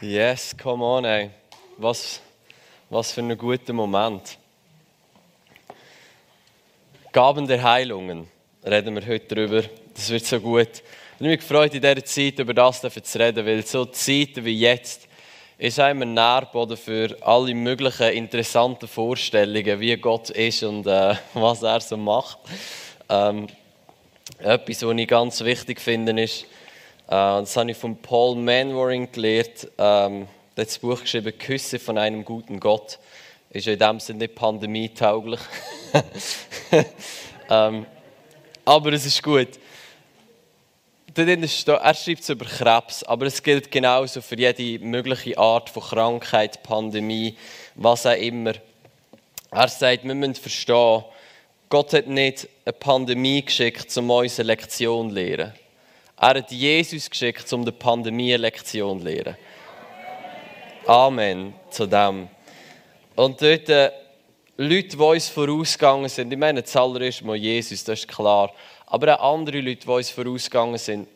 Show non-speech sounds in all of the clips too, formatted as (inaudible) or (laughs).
Yes, come on, ey. Was, was für ein guter Moment. Gaben der Heilungen, reden wir heute drüber. Das wird so gut. Ich habe mich gefreut, in dieser Zeit über das zu reden, weil so Zeiten wie jetzt ist ein Nährboden für alle möglichen interessanten Vorstellungen, wie Gott ist und äh, (laughs) was er so macht. Ähm, etwas, was ich ganz wichtig finde, ist, äh, das habe ich von Paul Manwaring gelernt. Ähm, hat das Buch geschrieben, Küsse von einem guten Gott. Ist ja in dem Sinne nicht pandemietauglich. (laughs) ähm, aber es ist gut. Er schreibt es über Krebs, aber es gilt genauso für jede mögliche Art von Krankheit, Pandemie, was auch immer. Er sagt, wir müssen verstehen, Gott hat nicht eine Pandemie geschickt, um uns eine Lektion zu lernen. Er hat Jesus geschickt, um die Pandemie Lektion zu lernen. Amen zu dem. Und dort äh, Leute, die uns vorausgegangen sind, ich meine zuallererst mal Jesus, das ist klar, aber auch andere Leute, die uns vorausgegangen sind,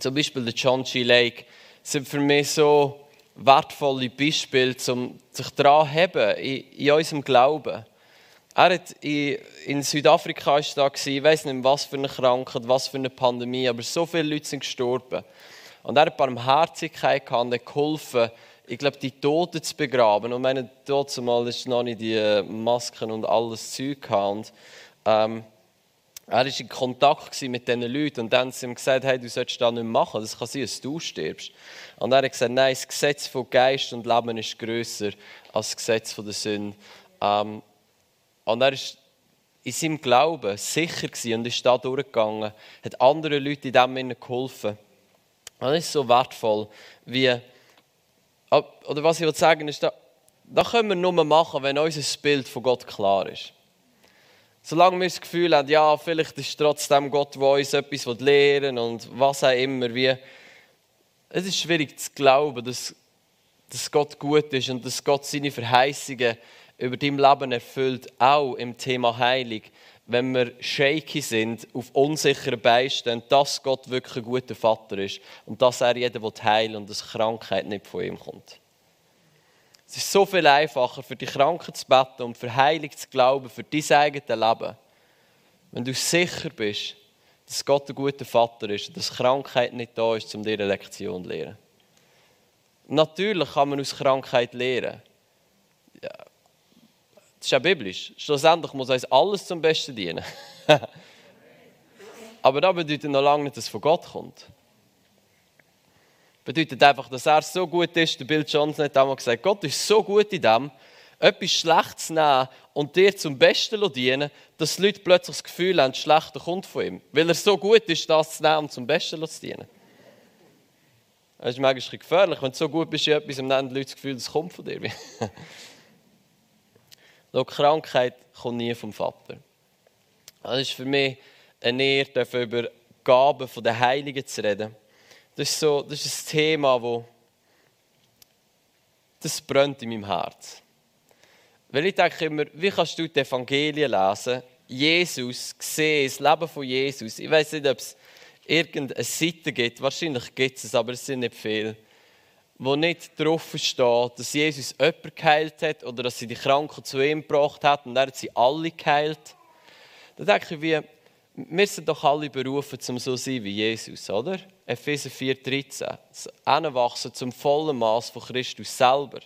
zum Beispiel der John G. Lake, sind für mich so wertvolle Beispiele, um sich daran zu haben in, in unserem Glauben. Er hat in, Südafrika da, ich weiß nicht, was für eine Krankheit, was für eine Pandemie, aber so viele Leute sind gestorben. Und er hat Barmherzigkeit gehabt und hat geholfen, ich glaube, die Toten zu begraben. Und meine, dort zumal ist noch nicht die äh, Masken und alles Zeug gehabt. ähm, er war in Kontakt mit diesen Leuten und dann haben sie ihm gesagt, hey, du solltest das nicht machen, das kann sein, dass du stirbst. Und er hat gesagt, nein, das Gesetz von Geist und Leben ist grösser als das Gesetz von der Sünde. Ähm, und er war in seinem Glauben sicher und ist da durchgegangen, hat anderen Leuten in dem geholfen. Und das ist so wertvoll, wie, oder was ich sagen ist, da, das können wir nur machen, wenn unser Bild von Gott klar ist. Solange wir das Gefühl haben, ja, vielleicht ist trotzdem Gott, der uns etwas lehren und was auch immer, wie, es ist schwierig zu glauben, dass, dass Gott gut ist und dass Gott seine Verheißungen über dein Leben erfüllt, auch im Thema Heilung, wenn wir shaky sind, auf unsicheren Beinen dass Gott wirklich ein guter Vater ist und dass er jeden heilen und dass Krankheit nicht von ihm kommt. Es ist so viel einfacher, für die Kranken zu beten und für Heilung zu glauben, für dein eigenes Leben. Wenn du sicher bist, dass Gott ein guter Vater ist und dass Krankheit nicht da ist, um dir eine Lektion zu lernen. Natürlich kann man aus Krankheit lernen. Ja, ist ja biblisch. Schlussendlich muss uns alles zum Besten dienen. (laughs) Aber das bedeutet noch lange nicht, dass es von Gott kommt. Das bedeutet einfach, dass er so gut ist. Der Bill Johnson hat einmal gesagt, Gott ist so gut in dem, etwas Schlechtes nehmen und dir zum Besten dienen, dass die Leute plötzlich das Gefühl haben, das Schlechte kommt von ihm. Weil er so gut ist, das zu nehmen und zum Besten zu dienen. Das ist manchmal gefährlich, wenn du so gut bist in etwas, dann haben die Leute das Gefühl, das kommt von dir. (laughs) Die Krankheit kommt nie vom Vater. Das ist für mich eine Ehre, über Gaben der Heiligen zu reden. Das ist, so, das ist ein Thema, wo das brennt in meinem Herz. Weil ich denke immer, wie kannst du die Evangelien lesen, Jesus sehen, das Leben von Jesus. Ich weiß nicht, ob es irgendeine Seite gibt, wahrscheinlich gibt es, aber es sind nicht viele wo nicht darauf steht, dass Jesus jemanden geheilt hat oder dass sie die Kranken zu ihm gebracht hat und er hat sie alle geheilt. Da denke ich, wie, wir sind doch alle berufen, um so zu sein wie Jesus, oder? Epheser 4,13. Das Anwachsen zum vollen Maß von Christus selber.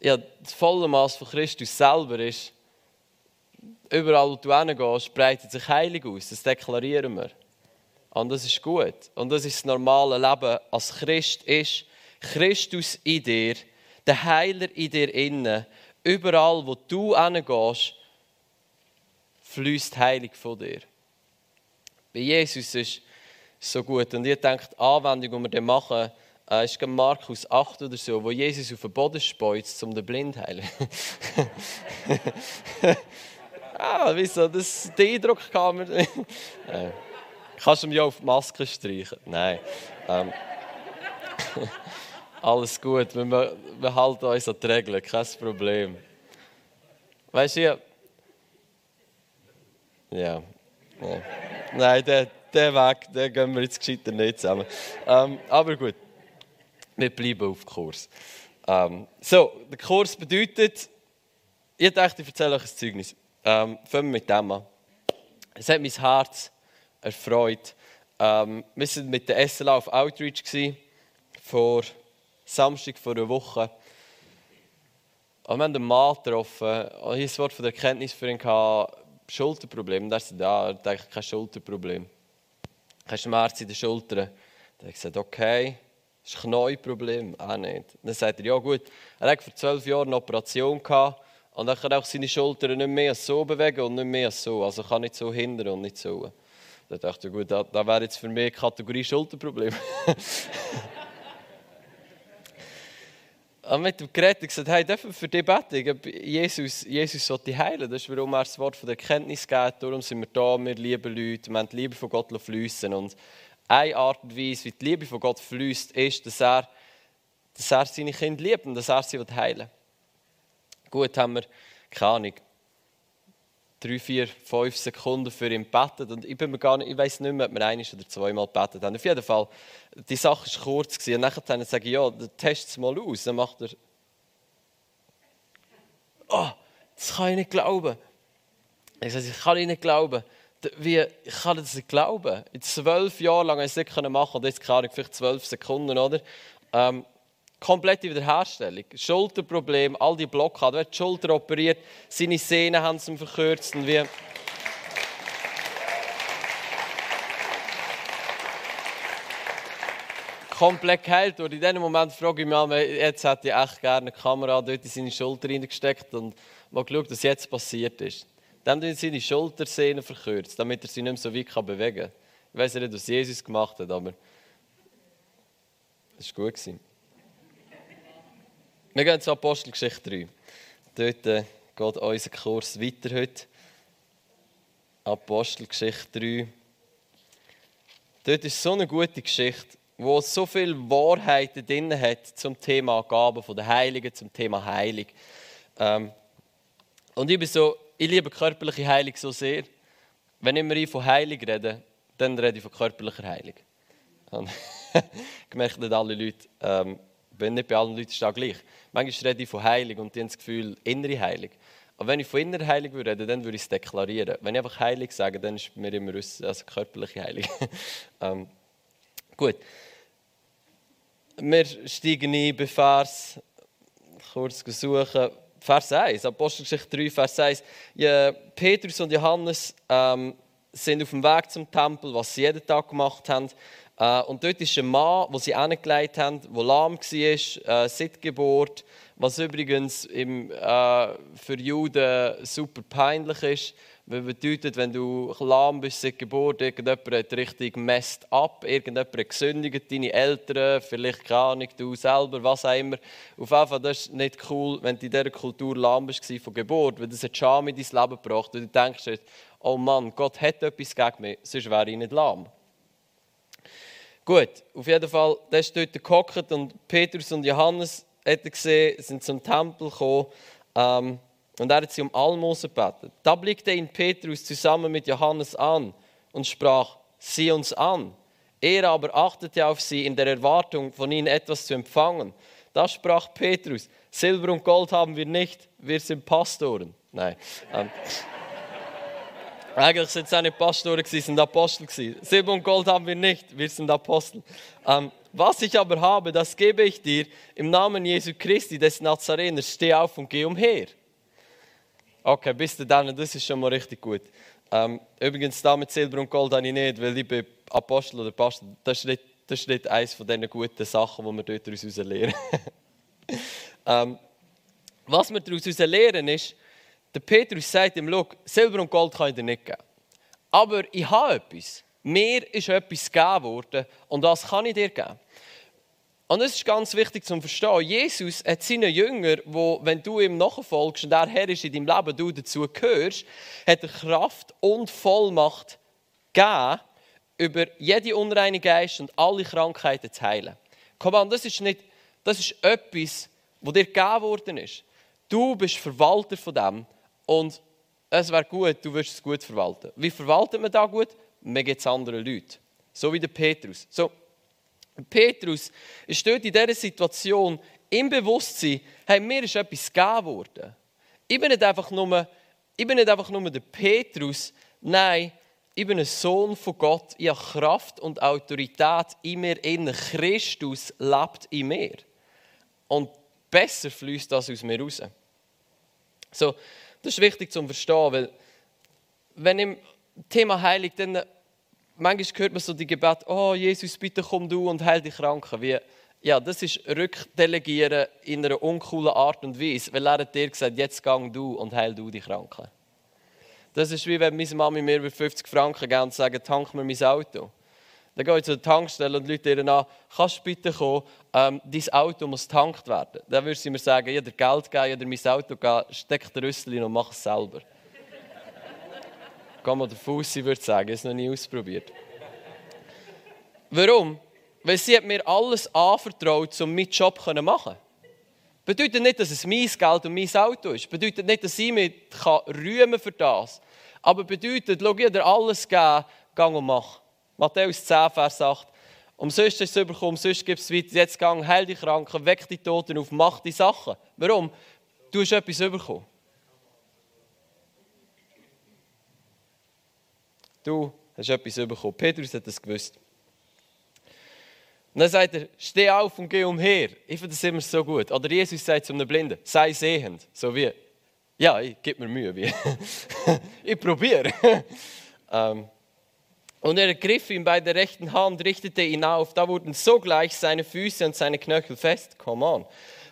Ja, das volle Maß von Christus selber ist, überall wo du hingehst, breitet sich heilig aus. Das deklarieren wir. Und das ist gut. Und das ist das normale Leben als Christ ist. Christus in dir, der Heiler in dir innen. Überall, wo du hingehst, fließt Heilig von dir. Bei Jesus ist es so gut. Und ihr denkt, die Anwendung, die wir machen, äh, ist Markus 8 oder so, wo Jesus auf den Boden speuzt, um den Blind zu heilen. (laughs) ah, wieso? Das, den Eindruck kam mir. (laughs) Kannst du mir auf die Maske streichen? Nein. Ähm. (laughs) Alles gut, wir, wir halten uns an die Regeln, kein Problem. Weißt du, ja. ja. Nein, der, der Weg, den gehen wir jetzt gescheiter nicht zusammen. Ähm, aber gut. Wir bleiben auf Kurs. Ähm, so, der Kurs bedeutet, ich dachte, ich erzähle euch ein Zeugnis. Ähm, fangen wir mit dem an. Es hat mein Herz erfreut. Ähm, wir waren mit der SLA auf Outreach gewesen, vor Samstag vor einer Woche. Und wir haben einen Mann getroffen. Und hier ein Wort von der Erkenntnis für ihn gehabt, Schulterproblem. Und er sagte, ja, er denkt, kein Schulterproblem. Kein Schmerz in den Schultern. Dann habe ich gesagt, okay, das ist ein Knäuelproblem. Auch nicht. Dann sagt er, ja gut, er hat vor zwölf Jahren eine Operation gehabt. Und er kann auch seine Schultern nicht mehr so bewegen und nicht mehr so. Also kann nicht so hindern und nicht so. Dann dachte ich, gut, da, da wäre jetzt für mich Kategorie Schulterproblem. (laughs) Und mit dem Gerät gesagt, hey, dürfen für dich beten? Jesus, Jesus soll dich heilen. Das ist, warum er das Wort von der Erkenntnis gibt. Darum sind wir da, wir lieben Leute, wir haben die Liebe von Gott fließen. Und eine Art und Weise, wie die Liebe von Gott fließt, ist, dass er, dass er seine Kinder liebt und dass er sie heilen will. Gut, haben wir, keine Ahnung, drei, vier, fünf Sekunden für ihn gebetet. Und ich, bin mir gar nicht, ich weiß nicht mehr, ob wir ein oder zweimal gebetet haben. Auf jeden Fall, die Sache war kurz. Gewesen. Und nachher dann sage ich, ja, test es mal aus. Dann macht er, oh, das kann ich nicht glauben. Ich sage, ich kann nicht glauben. Wie, ich kann das nicht glauben. In zwölf Jahren lang habe ich es nicht machen und jetzt kann ich vielleicht zwölf Sekunden, oder? Ähm, komplette Wiederherstellung. Schulterproblem, all die Blockaden. Er hat die Schulter operiert, seine Sehnen haben sie verkürzt. Und wie komplett geheilt. Und in diesem Moment frage ich mich, jetzt hätte ich echt gerne eine Kamera dort in seine Schulter reingesteckt und mal geschaut, was jetzt passiert ist. Dann haben sie seine Schultersehnen verkürzt, damit er sie nicht mehr so weit bewegen kann. Ich weiß nicht, was Jesus gemacht hat, aber es war gut. Wir gehen zu Apostelgeschichte 3. Dort äh, geht unser Kurs weiter heute. Apostelgeschichte 3. Dort ist so eine gute Geschichte, wo so viele Wahrheiten drin hat zum Thema Gaben der Heiligen, zum Thema Heilig. Ähm, und ich bin so, ich liebe körperliche Heilung so sehr. Wenn ich immer von Heilig rede, dann rede ich von körperlicher Heilung. (laughs) ich merke nicht alle Leute, ähm, wenn nicht bei allen Leuten ist das gleich. Manchmal rede ich von Heilung und die haben das Gefühl, innere Heilung. Aber wenn ich von innerer Heilung würde reden, dann würde ich es deklarieren. Wenn ich einfach Heilig sage, dann ist mir immer also körperliche Heilung. (laughs) ähm, gut. Wir steigen ein bei Vers, kurz suchen, Vers 1, Apostelgeschichte 3, Vers 1. Ja, Petrus und Johannes ähm, sind auf dem Weg zum Tempel, was sie jeden Tag gemacht haben. Äh, und dort ist ein Mann, den sie angelegt haben, der lahm war, äh, seit Geburt, was übrigens im, äh, für Juden super peinlich ist. Das bedeutet, wenn du lahm bist seit Geburt, irgendjemand hat richtig messt ab, irgendjemand hat gesündigt, deine Eltern, vielleicht gar nicht, du selber, was auch immer. Auf jeden Fall, das ist nicht cool, wenn du in dieser Kultur lahm bist von Geburt, weil das hat Scham in dein Leben gebracht und du denkst, oh Mann, Gott hat etwas gegen mich, sonst wäre ich nicht lahm. Gut, auf jeden Fall, der ist dort gehockt und Petrus und Johannes hat gesehen, sind zum Tempel gekommen ähm, und er hat sie um Almosen gebeten. Da blickte ihn Petrus zusammen mit Johannes an und sprach, sieh uns an. Er aber achtete auf sie in der Erwartung, von ihnen etwas zu empfangen. Da sprach Petrus, Silber und Gold haben wir nicht, wir sind Pastoren. Nein. Ähm, eigentlich sind es auch nicht Pastoren, sie sind Apostel. Silber und Gold haben wir nicht, wir sind Apostel. Ähm, was ich aber habe, das gebe ich dir im Namen Jesu Christi des Nazareners. Steh auf und geh umher. Okay, bis dann, das ist schon mal richtig gut. Ähm, übrigens, da mit Silber und Gold habe ich nicht, weil ich bin Apostel oder Pastor. Das ist nicht, das ist nicht eines von diesen guten Sachen, die wir dort daraus lernen. (laughs) ähm, was wir daraus lernen ist, der Petrus sagt ihm, schau, Silber und Gold kann ich dir nicht geben. Aber ich habe etwas. Mir ist etwas gegeben worden und das kann ich dir geben. Und das ist ganz wichtig zu verstehen. Jesus hat seinen Jünger, wo, wenn du ihm nachfolgst und er Herr ist in deinem Leben, du dazu gehörst, hat er Kraft und Vollmacht gegeben, über jede unreine Geist und alle Krankheiten zu heilen. Komm an, das ist, nicht, das ist etwas, was dir gegeben worden ist. Du bist Verwalter von dem und es wäre gut, du wirst es gut verwalten. Wie verwaltet man das gut? Man gibt es anderen Leuten. So wie der Petrus. So, Petrus dort in dieser Situation im Bewusstsein, hey, mir ist etwas gegeben worden. Ich bin nicht einfach nur, ich bin nicht einfach nur der Petrus, nein, ich bin ein Sohn von Gott. Ich habe Kraft und Autorität in mir. In Christus lebt in mir. Und besser fließt das aus mir raus. So, das ist wichtig zu verstehen, weil wenn im Thema Heilig, dann manchmal hört man so die Gebet, oh Jesus, bitte komm du und heil die Kranken. Wie, ja, das ist Rückdelegieren in einer uncoolen Art und Weise, weil er hat dir gesagt, jetzt gang du und heil du die Kranken. Das ist wie wenn meine Mami mir über 50 Franken geben und sagen, tank mir mein Auto. Dann gehe ich zur Tankstelle und Leute ihr an, kannst du bitte kommen, ähm, dein Auto muss getankt werden. Dann würde sie mir sagen, ich dir Geld geben, oder mein Auto geben, steck den Rüssel und mach es selber. Kann man der Fuß würde sagen, ich habe es noch nie ausprobiert. Warum? Weil sie hat mir alles anvertraut, um meinen Job zu machen. Bedeutet nicht, dass es mein Geld und mein Auto ist. Bedeutet nicht, dass ich mich rühmen für das. Aber bedeutet, schau, ich dir alles geben, gang und mach. Matthäus 10, Vers 8. Umsonst ist es bekommen, umsonst gibt es weiter. Jetzt gang, heil die Kranken, weck die Toten auf, mach die Sachen. Warum? Du hast etwas bekommen. Du hast etwas bekommen. Petrus hat das gewusst. Und dann sagt er, steh auf und geh umher. Ich finde das immer so gut. Oder Jesus sagt zu einem Blinden, sei sehend. So wie, ja, ich gebe mir Mühe. Wie. (laughs) ich probiere. (laughs) ähm, und er ergriff ihn bei der rechten Hand, richtete ihn auf. Da wurden sogleich seine Füße und seine Knöchel fest. Come on.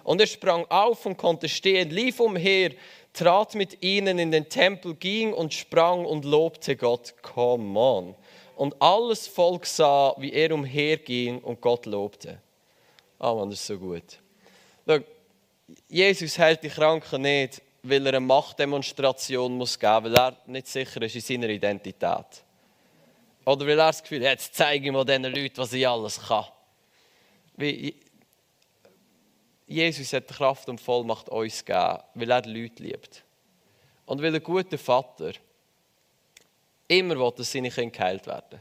Und er sprang auf und konnte stehen, lief umher, trat mit ihnen in den Tempel, ging und sprang und lobte Gott. Come on und alles Volk sah, wie er umherging und Gott lobte. Ah, oh man, das ist so gut. Schau, Jesus hält die Kranken nicht, weil er eine Machtdemonstration muss geben muss, weil er nicht sicher ist in seiner Identität. Oder weil er das Gefühl hat, jetzt zeige ich mal diesen Leuten, was ich alles kann. Wie Jesus hat die Kraft und Vollmacht uns gegeben, weil er die Leute liebt. Und weil ein guter Vater immer will, dass seine Kinder geheilt werden.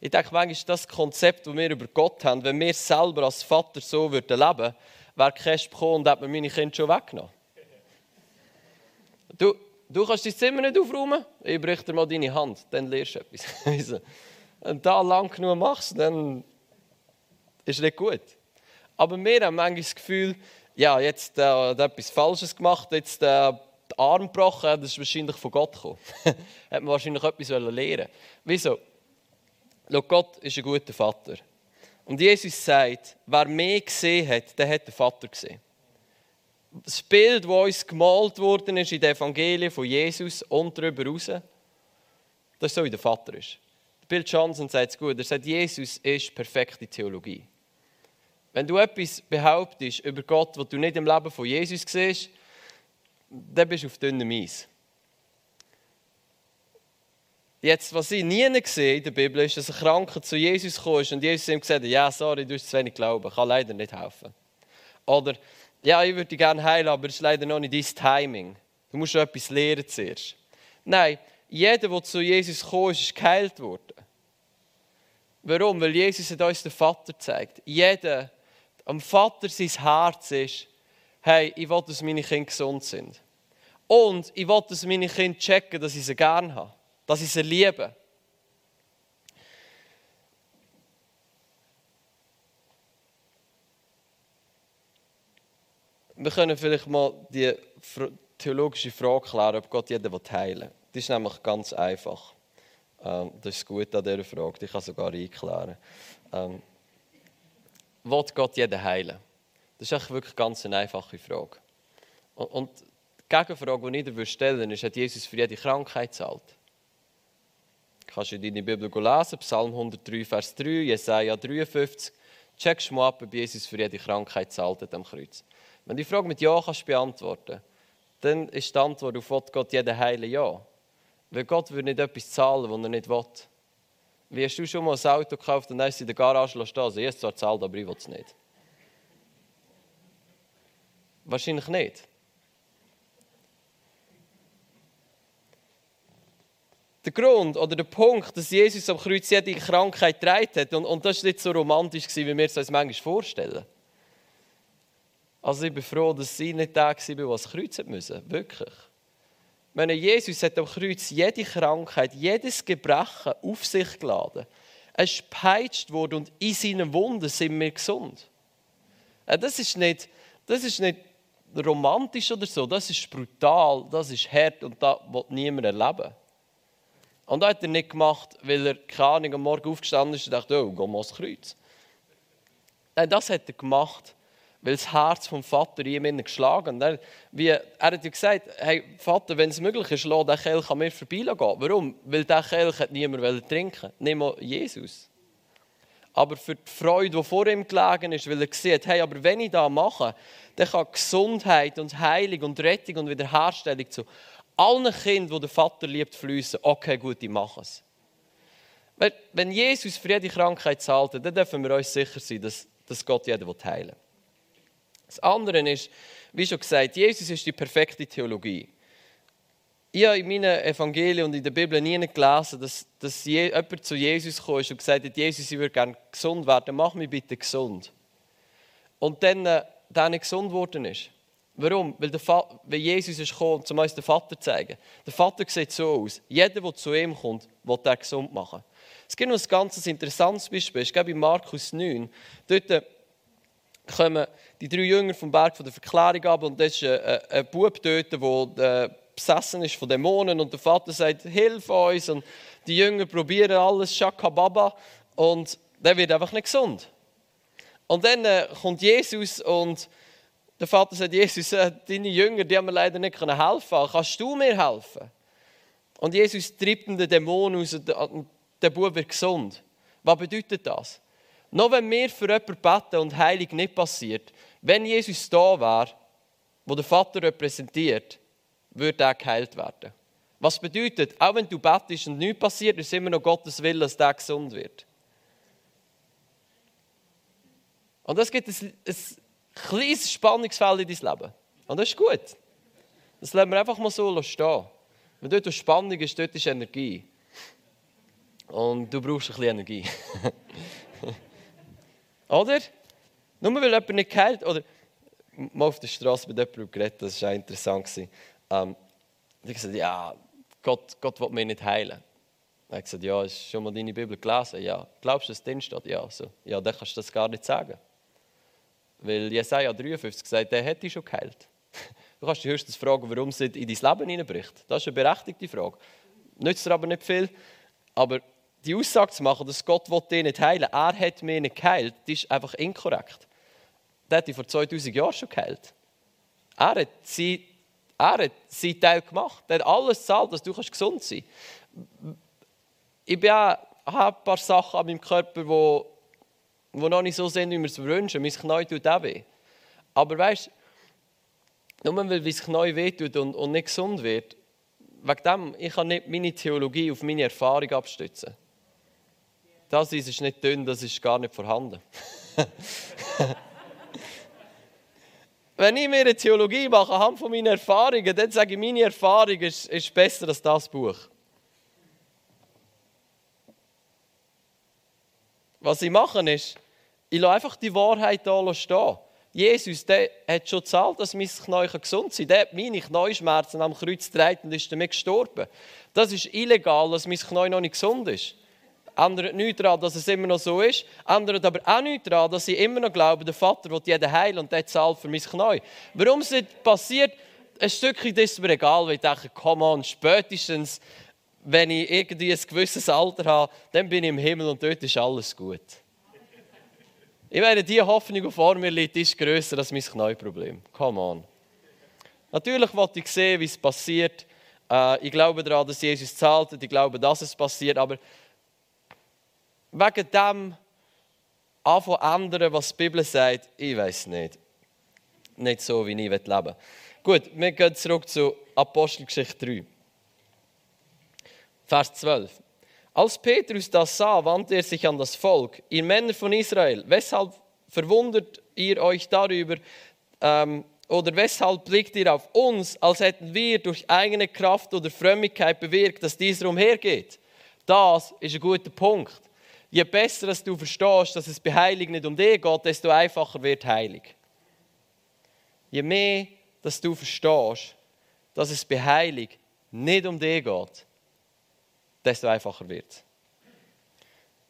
Ich denke, manchmal ist das Konzept, das wir über Gott haben, wenn wir selber als Vater so würden leben, wäre Cash gekommen und hätte mir meine Kinder schon weggenommen. Du, du kannst dein Zimmer nicht aufräumen? Ich brich dir mal deine Hand, dann lernst du etwas. Du da lang genug machst, dann ist nicht gut. Aber wir haben manchmal das Gefühl, ja, jetzt äh, hat etwas Falsches gemacht, jetzt äh, den Arm gebrochen, das ist wahrscheinlich von Gott gekommen. hat (laughs) man wahrscheinlich etwas lernen Wieso? Schau, Gott ist ein guter Vater. Und Jesus sagt, wer mehr gesehen hat, der hat den Vater gesehen. Das Bild, das uns gemalt worden ist in den Evangelien von Jesus und darüber raus, das ist so, wie der Vater ist. Bill Johnson sagt es gut. Er sagt, Jesus ist perfekte Theologie. Wenn du etwas behauptest über Gott, was du nicht im Leben von Jesus siehst, dann bist du auf dünnem Eis. Jetzt, was ich nie gesehen in der Bibel ist, dass ein Kranker zu Jesus ist und Jesus ihm gesagt hat, ja, sorry, du hast zu wenig Glauben, kann leider nicht helfen. Oder, ja, ich würde dich gerne heilen, aber es ist leider noch nicht dein Timing. Du musst schon etwas lernen zuerst. Nein, jeder, der zu Jesus gekommen ist, ist geheilt worden. Warum? Weil Jesus hat uns den Vater gezeigt. Jeder, am Vater sein Herz ist, hey, ich will, dass meine Kinder gesund sind. Und ich will, dass meine Kinder checken, dass ich sie gerne habe, dass ich sie liebe. Wir können vielleicht mal die theologische Frage klären, ob Gott jeden heilen will. Das ist nämlich ganz einfach. Ähm, das ist gut an dieser Frage, die kann sogar einklären. Ähm, will Gott jeden heilen? Das ist wirklich ganz eine einfache Frage. Und die Gegenfrage, die ich dir stellen ist, hat Jesus für jede Krankheit zahlt? Kannst du in deine Bibel lesen, Psalm 103, Vers 3, Jesaja 53. Checkst mal ab, ob Jesus für jede Krankheit zahlt am Kreuz. Wenn du die Frage mit Ja kannst beantworten dann ist die Antwort auf Gott jeden heilen Ja. Weil Gott würde nicht etwas zahlen, was er nicht will. Wie hast du schon mal ein Auto gekauft und dann du in der Garage stehen? Also, jetzt zwar zahlt, aber ich will es nicht. Wahrscheinlich nicht. der Grund oder der Punkt, dass Jesus am Kreuz jede Krankheit getragen hat. Und, und das war nicht so romantisch, wie wir es uns manchmal vorstellen. Also ich bin froh, dass sie nicht der war, der das Kreuz musste. Wirklich. Ich meine, Jesus hat am Kreuz jede Krankheit, jedes Gebrechen auf sich geladen. Er ist gepeitscht worden und in seinen Wunden sind wir gesund. Das ist nicht, das ist nicht romantisch oder so, das ist brutal, das ist hart und das will niemand erleben. Und das hat er nicht gemacht, weil er keine Ahnung, am Morgen aufgestanden ist und dachte, oh, geh mal ins Kreuz. Nein, das hat er gemacht, weil das Herz vom Vater ihm geschlagen hat. Wie, er hat ja gesagt, hey, Vater, wenn es möglich ist, lass den Kelch an mir vorbeigehen. Warum? Weil der Kelch hat niemand trinken Nicht mal Jesus. Aber für die Freude, die vor ihm gelegen ist, weil er sieht, hey, aber wenn ich das mache, dann kann Gesundheit und Heilung und Rettung und Wiederherstellung zu allen Kindern, die der Vater liebt, fließen. Okay, gut, ich mache es. Wenn Jesus für jede Krankheit zahlt, dann dürfen wir uns sicher sein, dass, dass Gott jeden heilen will. Das andere ist, wie schon gesagt, Jesus ist die perfekte Theologie. Ich habe in meinen Evangelien und in der Bibel nie gelesen, dass, dass jemand zu Jesus kam und gesagt hat, Jesus, ich würde gerne gesund werden, mach mich bitte gesund. Und dann, äh, dann nicht gesund geworden ist. Warum? Weil, der weil Jesus ist gekommen, um uns den Vater zu zeigen. Der Vater sieht so aus. Jeder, der zu ihm kommt, will er gesund machen. Es gibt noch ein ganz interessantes Beispiel. Ich glaube, in Markus 9. Dort äh, kommen die drei Jünger vom Berg von der Verklärung ab und das ist ein, ein, ein Bub dort, der äh, besessen ist von Dämonen und der Vater sagt, hilf uns und die Jünger probieren alles, Shakababa und der wird einfach nicht gesund. Und dann äh, kommt Jesus und der Vater sagt, Jesus, äh, deine Jünger, die haben mir leider nicht helfen können. Kannst du mir helfen? Und Jesus treibt den Dämon aus und der Bub wird gesund. Was bedeutet das? Noch wenn wir für jemanden beten und Heilung nicht passiert, wenn Jesus da wäre, wo der Vater repräsentiert, würde er geheilt werden. Was bedeutet, auch wenn du betest und nichts passiert, ist immer noch Gottes Wille, dass der gesund wird. Und das gibt ein, ein kleines Spannungsfeld in dein Leben. Und das ist gut. Das lassen wir einfach mal so stehen. Wenn dort Spannung ist, dort ist Energie. Und du brauchst ein bisschen Energie. (laughs) oder? Nur weil jemand nicht geheilt oder mal auf der Straße mit jemandem geredet, das war auch interessant. Ähm, ich gesagt, ja, Gott, Gott will mich nicht heilen. Er hat gesagt, ja, hast du schon mal deine Bibel gelesen? Ja. Glaubst du, dass drin steht? Ja. So. Ja, dann kannst du das gar nicht sagen. Weil Jesaja 53 sagt, der hätte dich schon geheilt. (laughs) Du kannst dich höchstens fragen, warum es in dein Leben hineinbricht. Das ist eine berechtigte Frage. Nützt dir aber nicht viel. Aber die Aussage zu machen, dass Gott dich nicht heilen will, er hat mich nicht geheilt, das ist einfach inkorrekt. Der hat dich vor 2000 Jahren schon geheilt. Er hat, sie, er hat seinen Teil gemacht. Er hat alles gezahlt, dass du gesund sein kannst. Ich bin auch, habe ein paar Sachen an meinem Körper, die die noch nicht so sind, wie wir es wünschen. Mein Knie tut auch weh. Aber weißt du, nur weil mein Knie weh tut und, und nicht gesund wird, wegen dem, ich kann nicht meine Theologie auf meine Erfahrung abstützen. Das ist nicht dünn, das ist gar nicht vorhanden. (laughs) Wenn ich mir eine Theologie mache, anhand von meinen Erfahrungen, dann sage ich, meine Erfahrung ist, ist besser als das Buch. Was ich mache ist, ich lasse einfach die Wahrheit hier stehen. Jesus der hat schon gezahlt, dass mein Knie gesund kann. Der hat meine Knieschmerzen am Kreuz getragen und ist damit gestorben. Das ist illegal, dass mein Knie noch nicht gesund ist. Ändert nichts daran, dass es immer noch so ist. Ändert aber auch nichts daran, dass ich immer noch glaube, der Vater will jeden heilen und der zahlt für mein Knie. Warum es nicht passiert, ein Stückchen ist mir egal, weil ich denke, komm on, spätestens wenn ich irgendwie ein gewisses Alter habe, dann bin ich im Himmel und dort ist alles gut. Ich meine, die Hoffnung, die vor mir liegt, ist grösser als mein Knieproblem. Come on. Natürlich wollte ich sehen, wie es passiert. Äh, ich glaube daran, dass Jesus zahlt und ich glaube, dass es passiert. Aber wegen dem anfangen ändern, was die Bibel sagt, ich weiß nicht. Nicht so, wie ich leben will. Gut, wir gehen zurück zu Apostelgeschichte 3. Vers 12. Als Petrus das sah, wandte er sich an das Volk. Ihr Männer von Israel, weshalb verwundert ihr euch darüber ähm, oder weshalb blickt ihr auf uns, als hätten wir durch eigene Kraft oder Frömmigkeit bewirkt, dass dieser umhergeht? Das ist ein guter Punkt. Je besser dass du verstehst, dass es bei Heilig nicht um dich geht, desto einfacher wird Heilig. Je mehr dass du verstehst, dass es bei Heilig nicht um dich geht, desto einfacher wird es.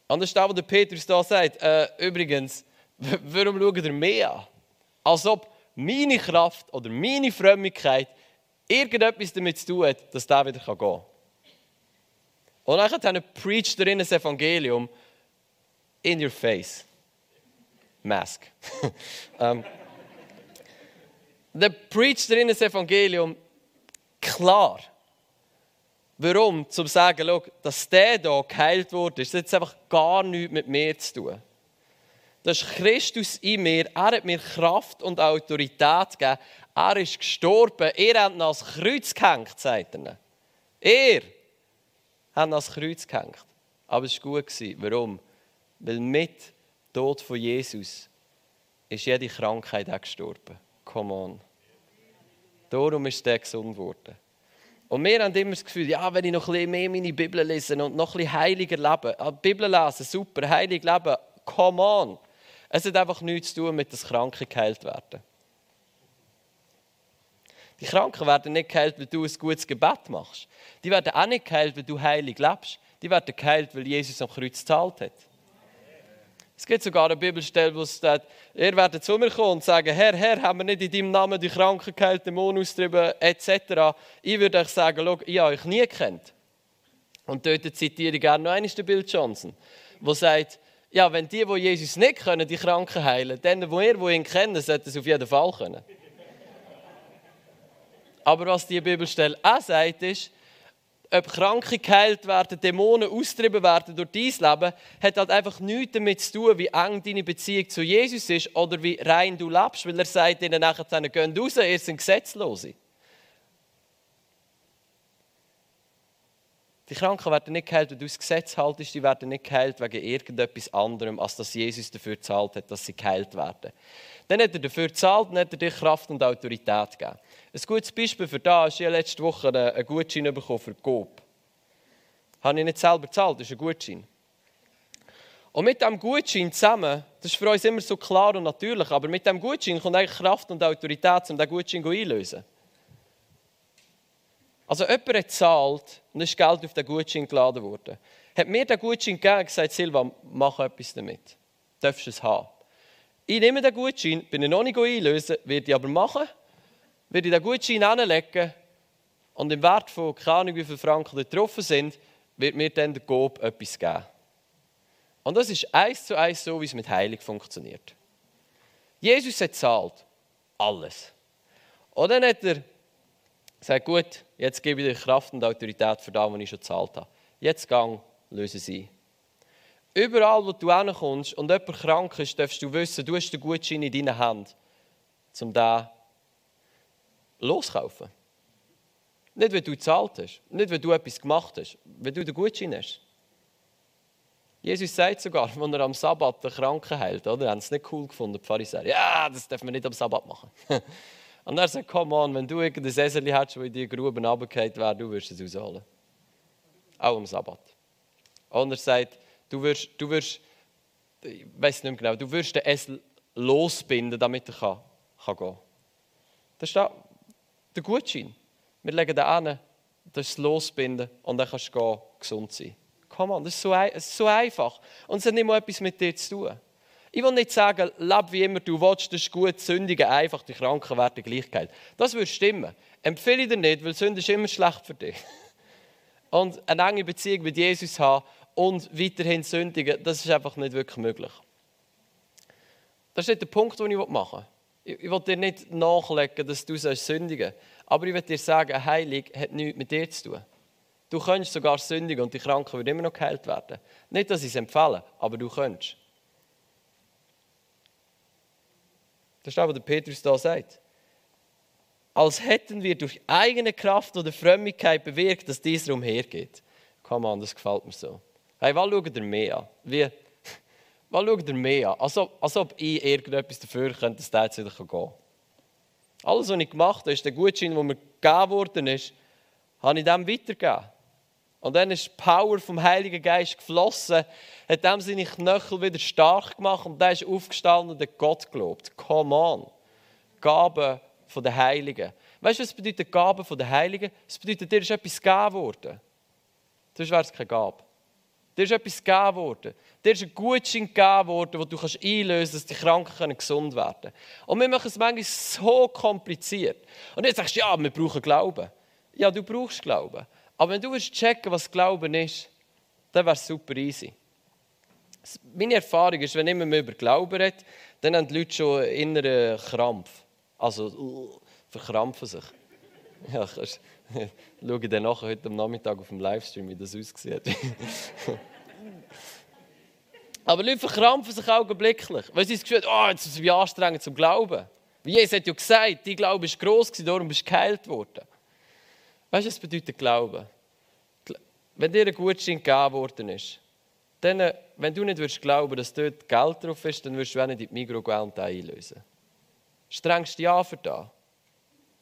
Anders ist was der Petrus da sagt. Äh, übrigens, warum schaut ihr mehr an? Als ob meine Kraft oder meine Frömmigkeit irgendetwas damit zu tun hat, dass der wieder gehen kann. Und dann preacht er in das Evangelium in your face. Mask. (laughs) um, dann preacht er in das Evangelium klar. Warum? Zum zu sagen, schau, dass der hier geheilt wurde, ist jetzt einfach gar nichts mit mir zu tun. Das ist Christus in mir. Er hat mir Kraft und Autorität gegeben. Er ist gestorben. Er hat ihn ans Kreuz gehängt, sagt er. Er hat ihn ans Kreuz gehängt. Aber es war gut. Warum? Weil mit Tod von Jesus ist jede Krankheit auch gestorben. Come on. Darum ist der gesund geworden. Und wir haben immer das Gefühl, ja, wenn ich noch ein bisschen mehr meine Bibel lese und noch ein bisschen heiliger lebe. Ah, Bibel lesen, super, heilig leben, come on. Es hat einfach nichts zu tun mit das Kranke geheilt werden. Die Kranken werden nicht geheilt, weil du ein gutes Gebet machst. Die werden auch nicht geheilt, weil du heilig lebst. Die werden geheilt, weil Jesus am Kreuz gezahlt hat. Es gibt sogar eine Bibelstelle, wo es steht, ihr werdet zu mir kommen und sagen, Herr, Herr, haben wir nicht in deinem Namen die Kranken geheilt, Dämonen austrieben, etc. Ich würde euch sagen, schau, ich habe euch nie kennt. Und dort zitiere ich gerne noch einmal den Bill Johnson, der sagt, ja, wenn die, die Jesus nicht können, die Kranken heilen, dann, wo ihr, die ihn kennen, sollten es auf jeden Fall können. Aber was die Bibelstelle auch sagt, ist, ob Kranke geheilt werden, Dämonen austrieben werden durch dein Leben, hat halt einfach nichts damit zu tun, wie eng deine Beziehung zu Jesus ist oder wie rein du lebst, weil er sagt ihnen nachher, geht raus, ihr seid Gesetzlose. Die Kranken werden nicht geheilt, weil du das Gesetz haltest, die werden nicht geheilt wegen irgendetwas anderem, als dass Jesus dafür gezahlt hat, dass sie geheilt werden. Dann hat er dafür gezahlt und hat er dir Kraft und Autorität gegeben. Ein gutes Beispiel für das ist, ich letzte Woche einen Gutschein bekommen für GOP. Habe ich nicht selber gezahlt, das ist ein Gutschein. Und mit diesem Gutschein zusammen, das ist für uns immer so klar und natürlich, aber mit diesem Gutschein kommt eigentlich Kraft und Autorität, um diesen Gutschein einzulösen. Also jemand hat gezahlt und ist Geld auf den Gutschein geladen worden. Hat mir den Gutschein gegeben und gesagt, Silva, mach etwas damit. Du darfst es haben. Ich nehme den Gutschein, bin ich noch nicht einlösen, werde ich aber machen, werde ich den Gutschein anlegen und im Wert von keine Ahnung, wie viele Franken getroffen sind, wird mir dann der Gob etwas geben. Und das ist eins zu eins so, wie es mit Heilig funktioniert. Jesus hat zahlt. Alles. Und dann hat er sagt, gut, jetzt gebe ich dir Kraft und Autorität für das, was ich schon gezahlt habe. Jetzt gang, löse sie. Überall, wo du hinkommst und jemand krank ist, darfst du wissen, du hast den Gutschein in deiner Hand, um den loszukaufen. Nicht, weil du gezahlt hast, nicht, weil du etwas gemacht hast, weil du den Gutschein hast. Jesus sagt sogar, (laughs) wenn er am Sabbat den Kranken heilt, oder? Haben es nicht cool gefunden, die Pharisäer. Ja, das darf man nicht am Sabbat machen. (laughs) Und er sagt, komm on, wenn du irgendein Esel hättest, das in die Gruben runtergefallen wäre, du wirst es rausholen. Auch am Sabbat. Und er sagt, du wirst, du wirst ich weiß nicht mehr genau, du wirst den Esel losbinden, damit er kann, kann gehen kann. Das ist der Gutschein. Wir legen den an, das ist das Losbinden und dann kannst du gehen, gesund sein. Komm on, das ist, so, ist so einfach. Und es hat nicht mal etwas mit dir zu tun. Ich will nicht sagen, lebe wie immer du willst, das ist gut, sündigen einfach, die Kranken werden Gleichheit. Das würde stimmen. Empfehle ich dir nicht, weil Sünde ist immer schlecht für dich. (laughs) Und eine enge Beziehung mit Jesus haben und weiterhin sündigen, das ist einfach nicht wirklich möglich. Das ist nicht der Punkt, den ich machen will. Ich will dir nicht nachlegen, dass du sündigen sollst. Aber ich will dir sagen, Heilig hat nichts mit dir zu tun. Du kannst sogar sündigen und die Kranken werden immer noch geheilt werden. Nicht, dass ich es empfehle, aber du kannst. Das ist das, was der Petrus da sagt. Als hätten wir durch eigene Kraft oder Frömmigkeit bewirkt, dass dieser umhergeht. Komm an, das gefällt mir so. Hey, was schaut ihr mehr an? Wie, (laughs) was schaut ihr mehr an? Als ob, als ob ich irgendetwas dafür könnte, dass der jetzt wieder gehen kann. Alles, was ich gemacht habe, ist der Gutschein, der mir gegeben worden ist, habe ich dem weitergegeben. Und dann ist die Power vom Heiligen Geist geflossen, hat dem seine Knöchel wieder stark gemacht und der ist aufgestanden und hat Gott gelobt. Come on. Gaben von den Heiligen. Weißt du, was bedeutet Gaben von den Heiligen? Es bedeutet, dir ist etwas gegeben worden. Sonst wäre es keine Gabe. Dir ist etwas gegeben worden. Dir ist ein Gutschein gegeben worden, wo du kannst einlösen kannst, dass die Kranken gesund werden können. Und wir machen es manchmal so kompliziert. Und jetzt sagst du, ja, wir brauchen Glauben. Ja, du brauchst Glauben. Aber wenn du willst checken, was Glauben ist, dann wäre es super easy. Meine Erfahrung ist, wenn immer mehr über Glauben redet, dann haben die Leute schon einen inneren Krampf. Also, uh, verkrampfen sich. Ja, kannst, (laughs) schau dann nachher heute am Nachmittag auf dem Livestream, wie das aussieht. (laughs) Aber Leute verkrampfen sich augenblicklich, weil sie das Gefühl haben, oh, jetzt ist es anstrengend zum Glauben. Wie Jesus hat ja gesagt, dein Glaube ist gross, darum bist du geheilt worden. Weißt du, was bedeutet Glauben? Wenn dir ein Gutschein gegeben worden ist, dann, wenn du nicht würdest glauben, dass dort Geld drauf ist, dann würdest du auch nicht in die Migros gehen und einlösen. Strengst du ja für das?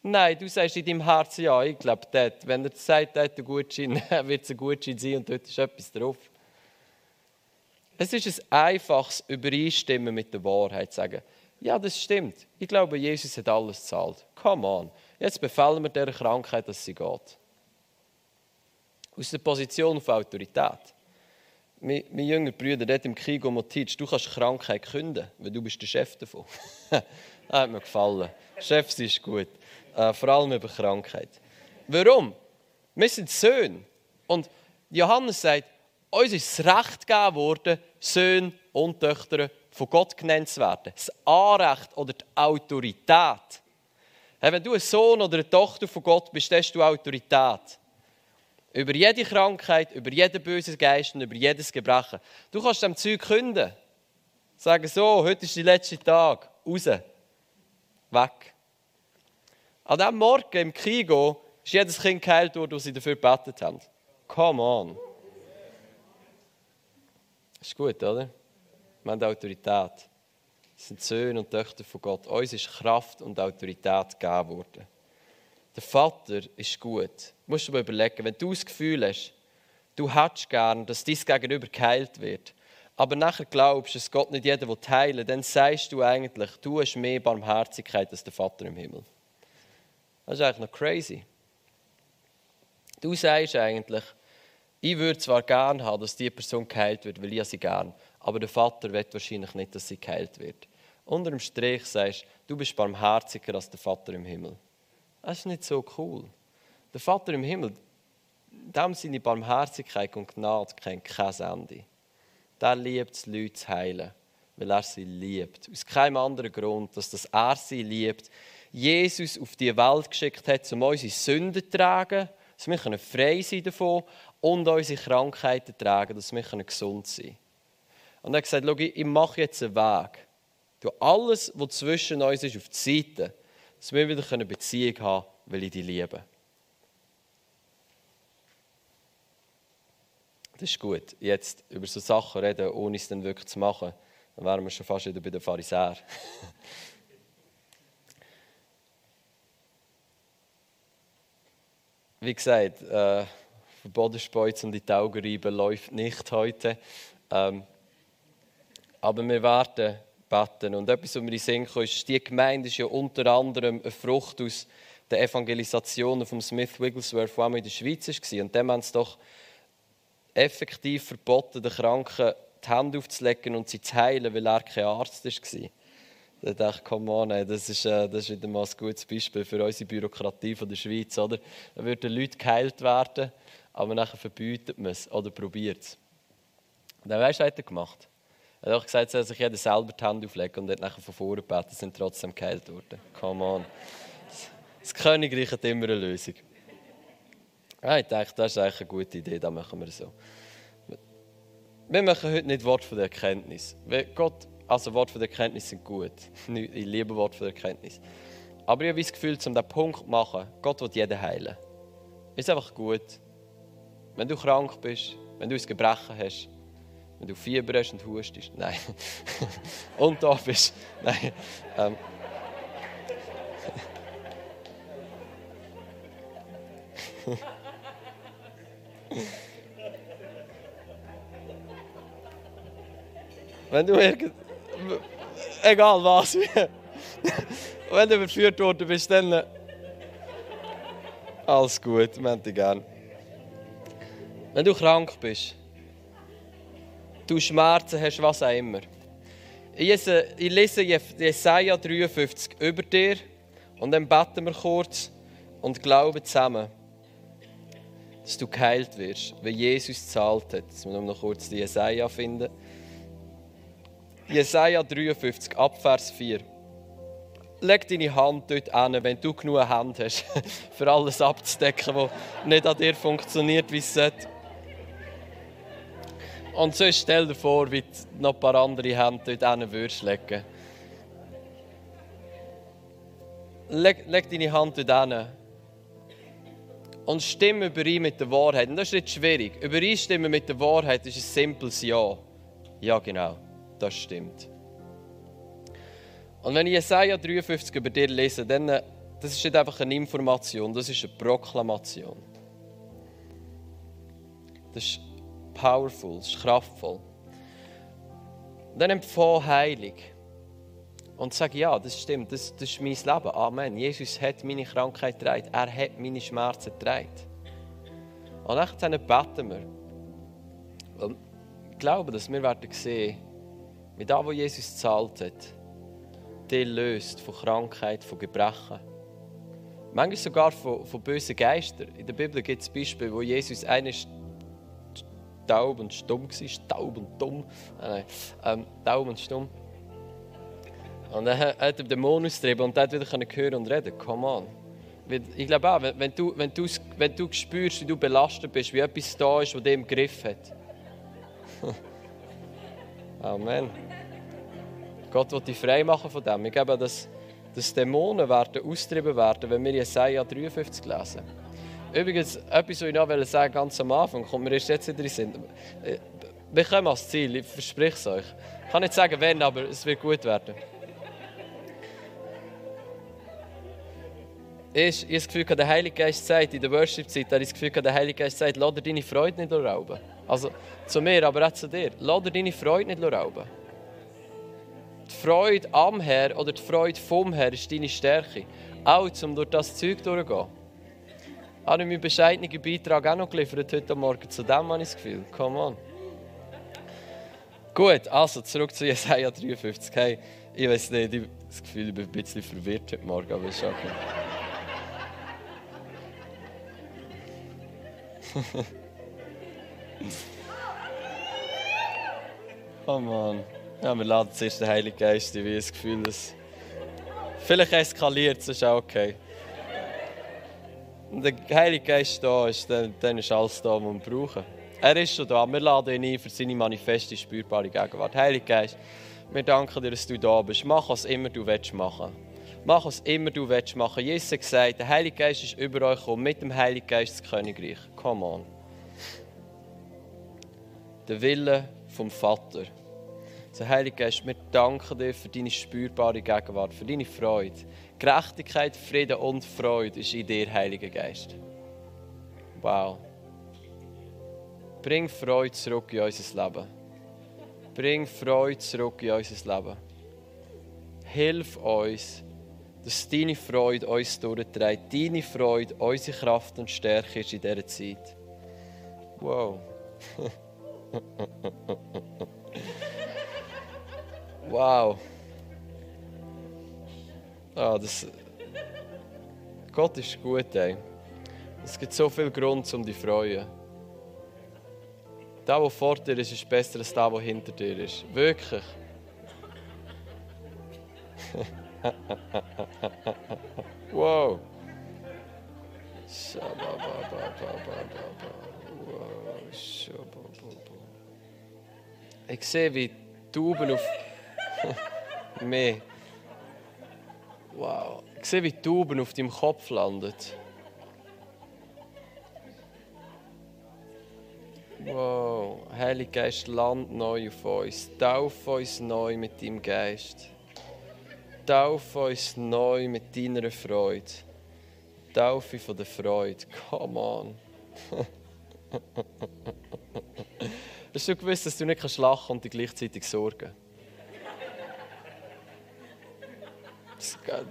Nein, du sagst in deinem Herzen ja, ich glaube dort. Wenn er sagt, dort ein Gutschein, (laughs) wird es ein Gutschein sein und dort ist etwas drauf. Es ist ein einfaches Übereinstimmen mit der Wahrheit. Sagen, ja, das stimmt. Ich glaube, Jesus hat alles gezahlt. Come on. Jetzt befehlen wir dieser Krankheit, dass sie geht. Aus der Position auf Autorität. Mein, mein jünger Bruder, dort im Kigo Motic, du kannst Krankheit künden, weil du bist der Chef davon. das (laughs) hat mir gefallen. Chef ist gut. Äh, vor allem über Krankheit. Warum? Wir sind Söhne. Und Johannes sagt, uns ist das Recht gegeben worden, Söhne und Töchter von Gott genannt zu werden. Das Anrecht oder die Autorität. Wenn du ein Sohn oder eine Tochter von Gott bist, hast du Autorität. Über jede Krankheit, über jeden bösen Geist und über jedes Gebrechen. Du kannst dem Zeug künden. Sagen so, heute ist der letzte Tag. Raus. Weg. An diesem Morgen im Kigo ist jedes Kind geheilt worden, das sie dafür gebetet haben. Come on. Ist gut, oder? Wir haben Autorität. Sind Söhne und Töchter von Gott. Uns ist Kraft und Autorität gegeben worden. Der Vater ist gut. Du musst dir mal überlegen, wenn du das Gefühl hast, du hättest gern, dass dein Gegenüber geheilt wird, aber nachher glaubst, dass Gott nicht jeden heilen will, dann sagst du eigentlich, du hast mehr Barmherzigkeit als der Vater im Himmel. Das ist eigentlich noch crazy. Du sagst eigentlich, ich würde zwar gerne haben, dass diese Person geheilt wird, weil ich sie gern, aber der Vater will wahrscheinlich nicht, dass sie geheilt wird. Unter dem Strich sagst du, bist barmherziger als der Vater im Himmel. Das ist nicht so cool. Der Vater im Himmel, dem seine Barmherzigkeit und Gnade kennt kein Ende. Der liebt es, Leute zu heilen, weil er sie liebt. Aus keinem anderen Grund, dass das er sie liebt. Jesus auf die Welt geschickt hat, um unsere Sünden zu tragen, dass wir frei sein davon und unsere Krankheiten zu tragen, dass wir gesund sein können. Und er hat gesagt, ich mache jetzt einen Weg. Du alles, was zwischen uns ist, auf die Seite, dass wir wieder eine Beziehung haben können, weil ich dich liebe. Das ist gut. Jetzt über so Sachen reden, ohne es dann wirklich zu machen, dann wären wir schon fast wieder bei den Pharisäern. (laughs) Wie gesagt, äh, Bodenspeuzen und die Augen reiben läuft nicht heute. Ähm, aber wir werden beten. Und etwas, was mir in Sinn kam, ist, die Gemeinde ist ja unter anderem eine Frucht aus der Evangelisation von Smith Wigglesworth, der auch in der Schweiz war. Und dem haben sie doch effektiv verboten, den Kranken die Hände aufzulegen und sie zu heilen, weil er kein Arzt war. Da dachte ich, come on, das ist, äh, das ist wieder mal ein gutes Beispiel für unsere Bürokratie von der Schweiz. Oder? Da würden Leute geheilt werden, aber nachher verbietet man es oder probiert es. dann weißt du, was hat er gemacht? Er hat auch gesagt, soll sich jeder selber die Hände auflegen und hat nachher von vorne gebeten, sind trotzdem geheilt worden. Come on. Das Königreich hat immer eine Lösung. Ja, ich dachte, das ist eigentlich eine gute Idee, das machen wir so. Wir machen heute nicht Wort von der Erkenntnis. Gott, also Wort von der Erkenntnis sind gut. (laughs) Ich liebe Wort von der Erkenntnis. Aber ich habe das Gefühl, um diesen Punkt zu machen, Gott will jeden heilen. Ist einfach gut. Wenn du krank bist, wenn du ein Gebrechen hast, wenn du vier brüst und hustest. Nein. und da bist. Nein. Ähm. wenn du irgend... Egal was. wenn du überführt worden bist, dann... Alles gut, wir haben gern. Wenn du krank bist, du Schmerzen hast, was auch immer. Ich lese Jesaja 53 über dir und dann beten wir kurz und glauben zusammen, dass du geheilt wirst, wie Jesus zahlt hat. Jetzt müssen wir noch kurz die Jesaja finden. Jesaja 53, Abvers 4. Leg deine Hand dort an, wenn du genug Hand hast, (laughs) für alles abzudecken, was nicht an dir funktioniert, wie es sollte. Und so stell dir vor, wie du noch ein paar andere Hände dort würdest legen. Leg, leg deine Hand dort hin. Und stimme überein mit der Wahrheit. Und das ist nicht schwierig. Übereinstimmen mit der Wahrheit ist ein simples Ja. Ja, genau das stimmt. Und wenn ich Jesaja 53 über dir lese, dann äh, das ist nicht einfach eine Information, das ist eine Proklamation. Das ist powerful, das ist kraftvoll. Und dann empfohlen heilig. Und sage, ja, das stimmt, das, das ist mein Leben. Amen. Jesus hat meine Krankheit getragen. Er hat meine Schmerzen getragen. Und dann beten wir. Und ich glaube, dass wir werden sehen, mit dem, was Jesus gezahlt hat, der löst von Krankheit, von Gebrechen. Manchmal sogar von, von bösen Geistern. In der Bibel gibt es Beispiele, wo Jesus eines taub und stumm war. Taub und dumm. Ah, nein, ähm, taub und stumm. Und dann hat er Dämon austrieben und hat wieder hören und reden. Come on. Ich glaube auch, wenn du, wenn, du, wenn du spürst, wie du belastet bist, wie etwas da ist, das dich im Griff hat. (laughs) Amen. Gott will dich frei machen von dem. Ich glaube, dass, dass Dämonen werden austrieben werden, wenn wir Jesaja 53 lesen. Übrigens, etwas, was ich noch sagen ganz am Anfang, kommt mir erst jetzt wieder in Sinn. Wir kommen ans Ziel, ich verspreche es euch. Ich kann nicht sagen, wenn, aber es wird gut werden. Ich, habe das Gefühl, der Heilige Geist sagt, in der Worship-Zeit, ich das Gefühl, der Heilige Geist sagt, lass dir deine Freude nicht rauben. Also zu mir, aber auch zu dir. Lass dir deine Freude nicht rauben. Die Freude am Herr oder die Freude vom Herr ist deine Stärke. Auch um durch das Zeug durchzugehen. Ich habe meinen bescheidenen Beitrag auch noch geliefert heute Morgen. Zu dem habe ich das Gefühl. Come on. Gut, also zurück zu Jesaja 53. Hey, ich weiß nicht, ich habe das Gefühl, ich bin ein bisschen verwirrt heute Morgen, aber ist okay. (laughs) oh Mann. Ja, wir laden zuerst den Heiligen Geist ein, wie das Gefühl, dass. Vielleicht eskaliert es, ist auch okay. Der Heilige Geist da ist, dann, dann ist alles da, was wir brauchen. Er ist schon da. Wir laden ihn ein für seine manifeste, spürbare Gegenwart. Heilige Geist, wir danken dir, dass du da bist. Mach, was immer du willst machen. Mach, was immer du willst machen. Jesus hat gesagt, der Heilige Geist ist über euch gekommen, mit dem Heiligen Geist das Königreich. Come on. Der Wille vom Vater. So, Heilige Geist, wir danken dir für deine spürbare Gegenwart, für deine Freude. Gerechtigkeit, Frieden und Freude ist in dir, Heiliger Geist. Wow. Bring Freude zurück in unser Leben. Bring Freude zurück in unser Leben. Hilf uns, dass deine Freude uns durchträgt. Deine Freude, unsere Kraft und Stärke ist in dieser Zeit. Wow. (laughs) wow. Ah, das... Gott ist gut, ey. Es gibt so viel Grund, um dich zu freuen. Der, der vor dir ist, ist besser als der, der hinter dir ist. Wirklich. wow. Ich sehe, wie Tauben auf. (laughs) mehr. Wow. Ich sehe, wie Tauben auf deinem Kopf landen. Wow. Heiliger Geist, land neu auf uns. Tauf uns neu mit deinem Geist. Tauf uns neu mit deiner Freude. Taufe von der Freude. Come on. (laughs) Hast du gewusst, dass du nicht kannst lachen und gleichzeitig sorgen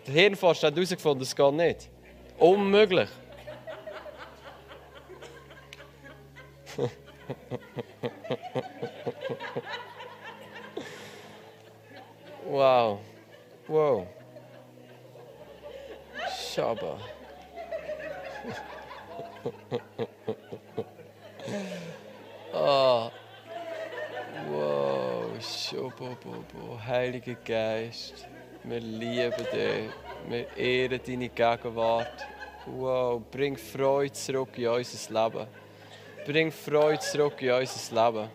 Der Hirnforscher hat herausgefunden, es geht nicht. Unmöglich. (laughs) wow. Wow. Shabba. (laughs) ah. Wow. Shabba. Heiliger Geist. Wir lieben dich. Wir ehren deine Gegenwart. Wow, bring Freude zurück in unser Leben. Bring Freude zurück in unser Leben.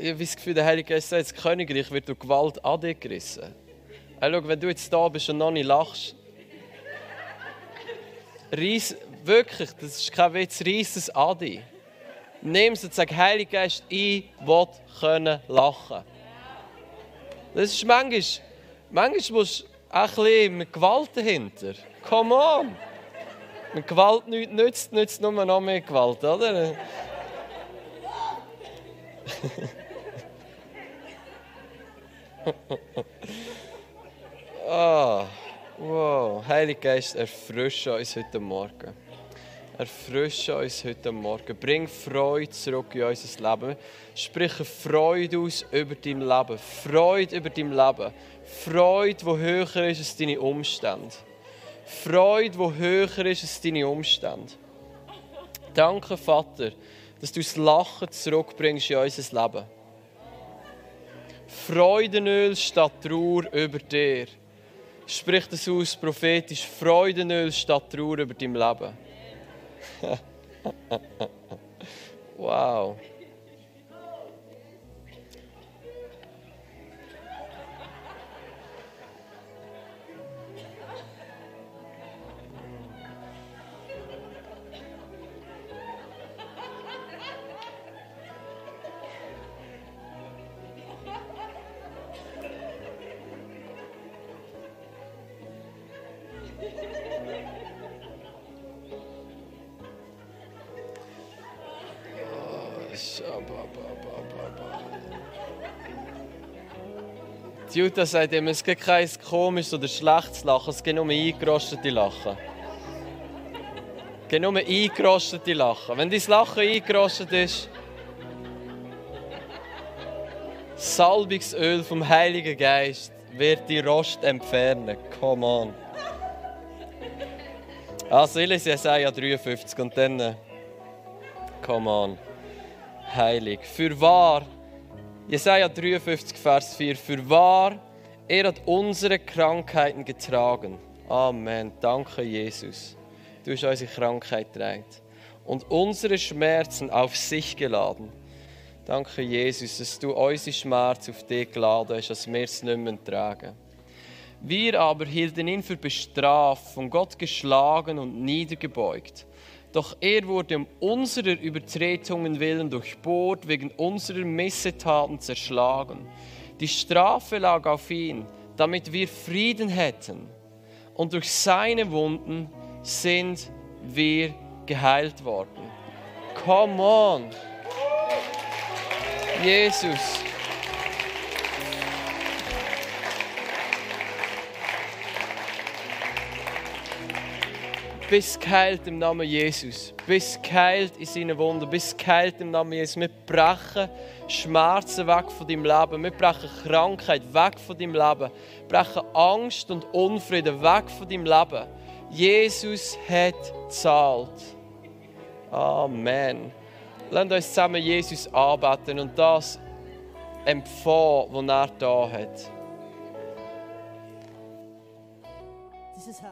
Ich habe das Gefühl, der Heilige Geist sagt, das Königreich wird durch Gewalt an dich gerissen. Hey, schau, wenn du jetzt da bist und noch nicht lachst, reiss, wirklich, das ist kein Witz, reiss es an dich. Nimm es und sag, Heilige Geist, ich will können lachen. Das ist manchmal, manchmal musst du ein bisschen mit Gewalt dahinter. Come on! Mit Gewalt nichts nützt, nützt nur noch mehr Gewalt, oder? (laughs) ah, wow. Heilige Geist, erfrische uns heute Morgen. Erfrische uns heute Morgen. Bring Freude zurück in unser Leben. Sprich Freude aus über dein Leben. Freude über dein Leben. Freude, die höher ist als deine Umstände. Freude, die höher ist als deine Umstände. Danke, Vater, dass du das Lachen zurückbringst in unser Leben. Freudenöl statt Trauer über dir. Sprich das aus prophetisch. Freudenöl statt Trauer über dein Leben. (laughs) wow. Die Jutta sagt immer, es gibt kein komisches oder schlechtes Lachen, es gibt nur eingerostete Lachen. Es gibt nur eingerostete Lachen. Wenn dein Lachen eingerostet ist, Salbungsöl vom Heiligen Geist wird die Rost entfernen. Come on. Also, ich lese Jesaja 53 und dann. Come on. Heilig. Für wahr Jesaja 53, Vers 4. Für wahr, er hat unsere Krankheiten getragen. Amen. Danke, Jesus. Du hast unsere Krankheit getragen. Und unsere Schmerzen auf sich geladen. Danke, Jesus, dass du unsere Schmerzen auf dich geladen hast, dass wir es nicht mehr tragen. Wir aber hielten ihn für bestraft, von Gott geschlagen und niedergebeugt. Doch er wurde um unserer Übertretungen willen durchbohrt, wegen unserer Missetaten zerschlagen. Die Strafe lag auf ihn, damit wir Frieden hätten. Und durch seine Wunden sind wir geheilt worden. Come on! Jesus! Bist geheilt im Namen Jesus. Bist geheilt in seinen Wunden. Bist geheilt im Namen Jesus. Wir brechen Schmerzen weg von deinem Leben. Wir brechen Krankheit weg von deinem Leben. Wir brechen Angst und Unfrieden weg von deinem Leben. Jesus hat gezahlt. Amen. Lasst uns zusammen Jesus arbeiten und das empfangen, was er da hat. This is how.